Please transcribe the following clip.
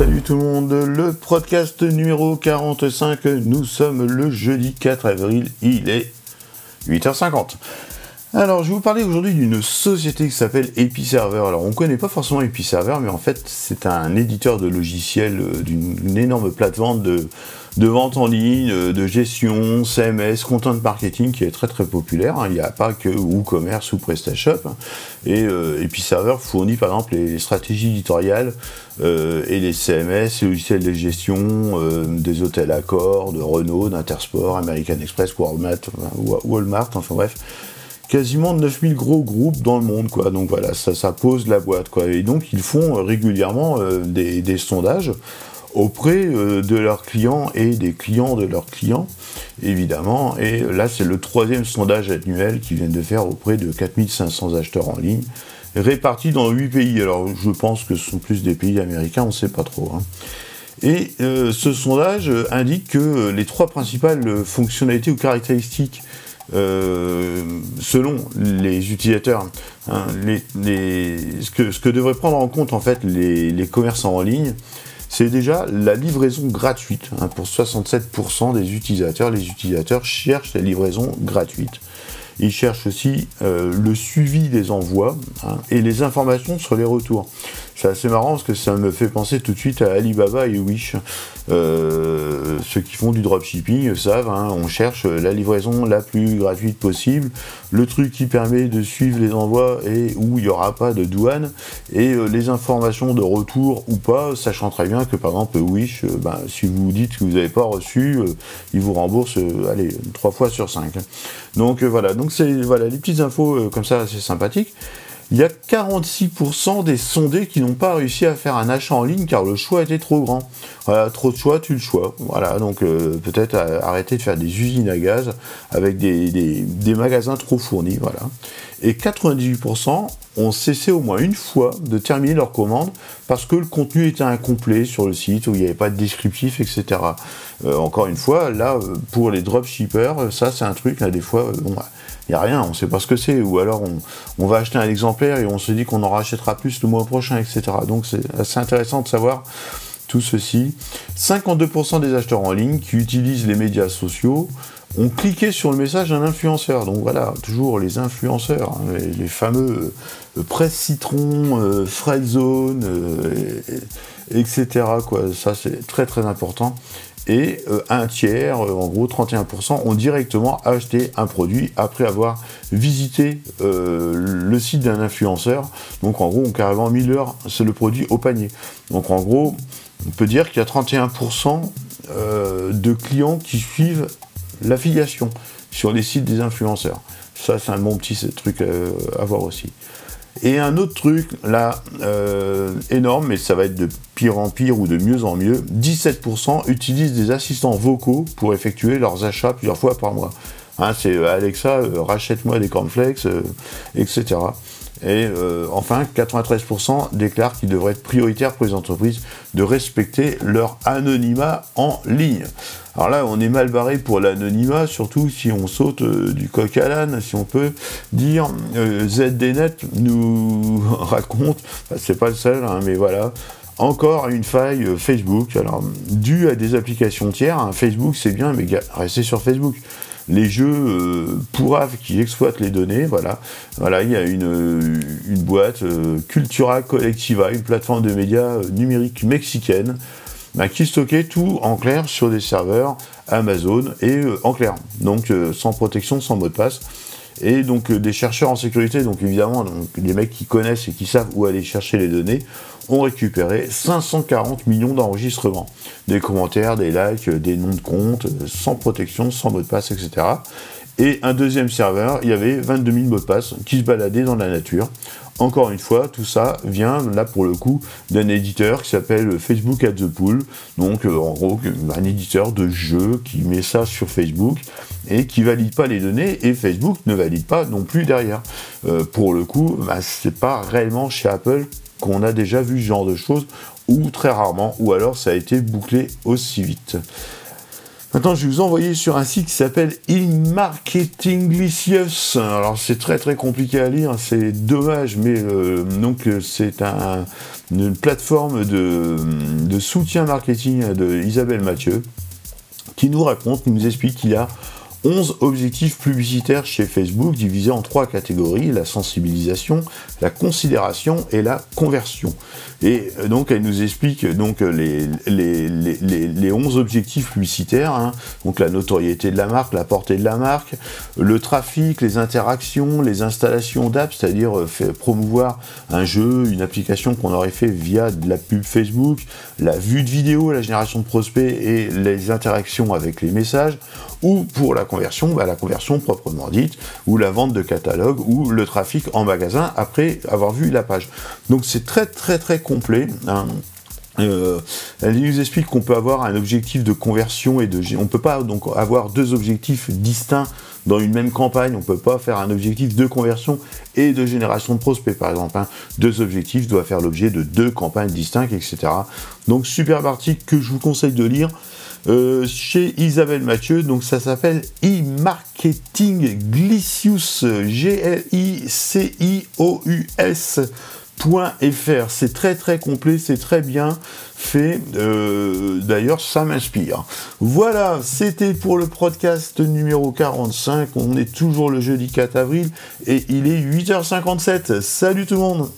Salut tout le monde, le podcast numéro 45, nous sommes le jeudi 4 avril, il est 8h50. Alors, je vais vous parler aujourd'hui d'une société qui s'appelle EpiServer. Alors, on ne connaît pas forcément EpiServer, mais en fait, c'est un éditeur de logiciels euh, d'une énorme plateforme de, vente en ligne, euh, de gestion, CMS, content marketing qui est très très populaire. Hein. Il n'y a pas que WooCommerce ou PrestaShop. Hein. Et euh, EpiServer fournit par exemple les stratégies éditoriales et les CMS, les logiciels de gestion des hôtels Accor, de Renault, d'Intersport, American Express, Walmart, Walmart, enfin bref quasiment 9000 gros groupes dans le monde, quoi. Donc voilà, ça, ça pose la boîte, quoi. Et donc ils font euh, régulièrement euh, des, sondages auprès euh, de leurs clients et des clients de leurs clients, évidemment. Et là, c'est le troisième sondage annuel qu'ils viennent de faire auprès de 4500 acheteurs en ligne, répartis dans 8 pays. Alors, je pense que ce sont plus des pays américains, on ne sait pas trop. Hein. Et ce sondage indique que les trois principales fonctionnalités ou caractéristiques euh, selon les utilisateurs, hein, ce, que, devraient prendre en compte en fait les, commerçants en ligne, c'est déjà la livraison gratuite. Hein, pour 67% des utilisateurs, les utilisateurs cherchent la livraison gratuite. Ils cherchent aussi euh, le suivi des envois hein, et les informations sur les retours. C'est assez marrant parce que ça me fait penser tout de suite à Alibaba et Wish. Euh, ceux qui font du dropshipping savent, hein, on cherche la livraison la plus gratuite possible, le truc qui permet de suivre les envois et où il n'y aura pas de douane, et euh, les informations de retour ou pas, sachant très bien que par exemple Wish, euh, ben, si vous dites que vous n'avez pas reçu, il vous rembourse, allez, trois fois sur cinq. Donc voilà, donc c'est voilà les petites infos comme ça assez sympathiques il y a 46% des sondés qui n'ont pas réussi à faire un achat en ligne car le choix était trop grand. Trop de choix, tu le choix. Voilà, donc euh, peut-être arrêter de faire des usines à gaz avec des, magasins trop fournis. Voilà. Et 98% ont cessé au moins une fois de terminer leur commande parce que le contenu était incomplet sur le site, où il n'y avait pas de descriptif, etc. Euh, encore une fois, là, euh, pour les dropshippers, ça c'est un truc, là, des fois, bon, il n'y a rien, on ne sait pas ce que c'est, ou alors on, va acheter un exemplaire et on se dit qu'on en rachètera plus le mois prochain, etc. Donc c'est assez intéressant de savoir tout ceci. 52% des acheteurs en ligne qui utilisent les médias sociaux ont cliqué sur le message d'un influenceur. Donc voilà, toujours les influenceurs, hein, les, fameux euh, presse citron, euh, zone, euh, etc. Ça c'est très très important et un tiers, en gros 31%, ont directement acheté un produit après avoir visité le site d'un influenceur. Donc en gros, ont carrément mis leur, c'est le produit au panier. Donc en gros, on peut dire qu'il y a 31% de clients qui suivent l'affiliation sur les sites des influenceurs. Ça, c'est un bon petit truc à voir aussi. Et un autre truc, là, euh, énorme, mais ça va être de pire en pire ou de mieux en mieux, 17% utilisent des assistants vocaux pour effectuer leurs achats plusieurs fois par mois. Hein, c'est euh, Alexa, euh, rachète-moi des cornflakes, etc. Et enfin, 93% déclarent qu'il devrait être prioritaire pour les entreprises de respecter leur anonymat en ligne. Alors là, on est mal barré pour l'anonymat, surtout si on saute euh, du coq à l'âne, si on peut dire. Euh, ZDNet nous raconte, c'est pas le seul, hein, mais voilà, encore une faille euh, Facebook, alors due à des applications tiers. Hein, Facebook, c'est bien, mais restez sur Facebook. Les jeux pourraves qui exploitent les données, voilà. Voilà, il y a une, boîte, Cultura Collectiva, une plateforme de médias numériques mexicaine, bah, qui stockait tout en clair sur des serveurs Amazon et euh, en clair, donc euh, sans protection, sans mot de passe. Et donc euh, des chercheurs en sécurité, donc évidemment donc, des mecs qui connaissent et qui savent où aller chercher les données, ont récupéré 540 millions d'enregistrements. Des commentaires, des likes, des noms de compte, sans protection, sans mot de passe, etc. Et un deuxième serveur, il y avait 22 000 mots de passe qui se baladaient dans la nature encore une fois, tout ça vient là pour le coup d'un éditeur qui s'appelle Facebook at the Pool, donc euh, en gros un éditeur de jeux qui met ça sur Facebook et qui valide pas les données et Facebook ne valide pas non plus derrière. Euh, pour le coup, bah, c'est pas réellement chez Apple qu'on a déjà vu ce genre de choses ou très rarement ou alors ça a été bouclé aussi vite. Maintenant, je vais vous envoyer sur un site qui s'appelle e-marketinglicious. Alors, c'est très très compliqué à lire, c'est dommage, mais euh, donc c'est un, une plateforme de, de, soutien marketing de Isabelle Mathieu qui nous raconte, qui nous explique qu'il y a 11 objectifs publicitaires chez Facebook divisés en trois catégories, la sensibilisation, la considération et la conversion. Et euh, donc elle nous explique donc les, les, les, les 11 objectifs publicitaires, hein. donc la notoriété de la marque, la portée de la marque, le trafic, les interactions, les installations d'apps, c'est-à-dire euh, promouvoir un jeu, une application qu'on aurait fait via la pub Facebook, la vue de vidéo, la génération de prospects et les interactions avec les messages, ou pour la conversion, la conversion proprement dite, ou la vente de catalogue, ou le trafic en magasin après avoir vu la page. Donc c'est très très très complet. Hein. Euh, elle nous explique qu'on peut avoir un objectif de conversion et de on peut pas donc avoir deux objectifs distincts dans une même campagne. On peut pas faire un objectif de conversion et de génération de prospects par exemple. Hein. Deux objectifs doivent faire l'objet de deux campagnes distinctes, etc. Donc superbe article que je vous conseille de lire. Euh, chez Isabelle Mathieu. Donc ça s'appelle e-marketing glicius, G-L-I-C-I-O-U-S. C'est très très complet, c'est très bien fait. Euh, d'ailleurs, ça m'inspire. Voilà, c'était pour le podcast numéro 45. On est toujours le jeudi 4 avril et il est 8h57. Salut tout le monde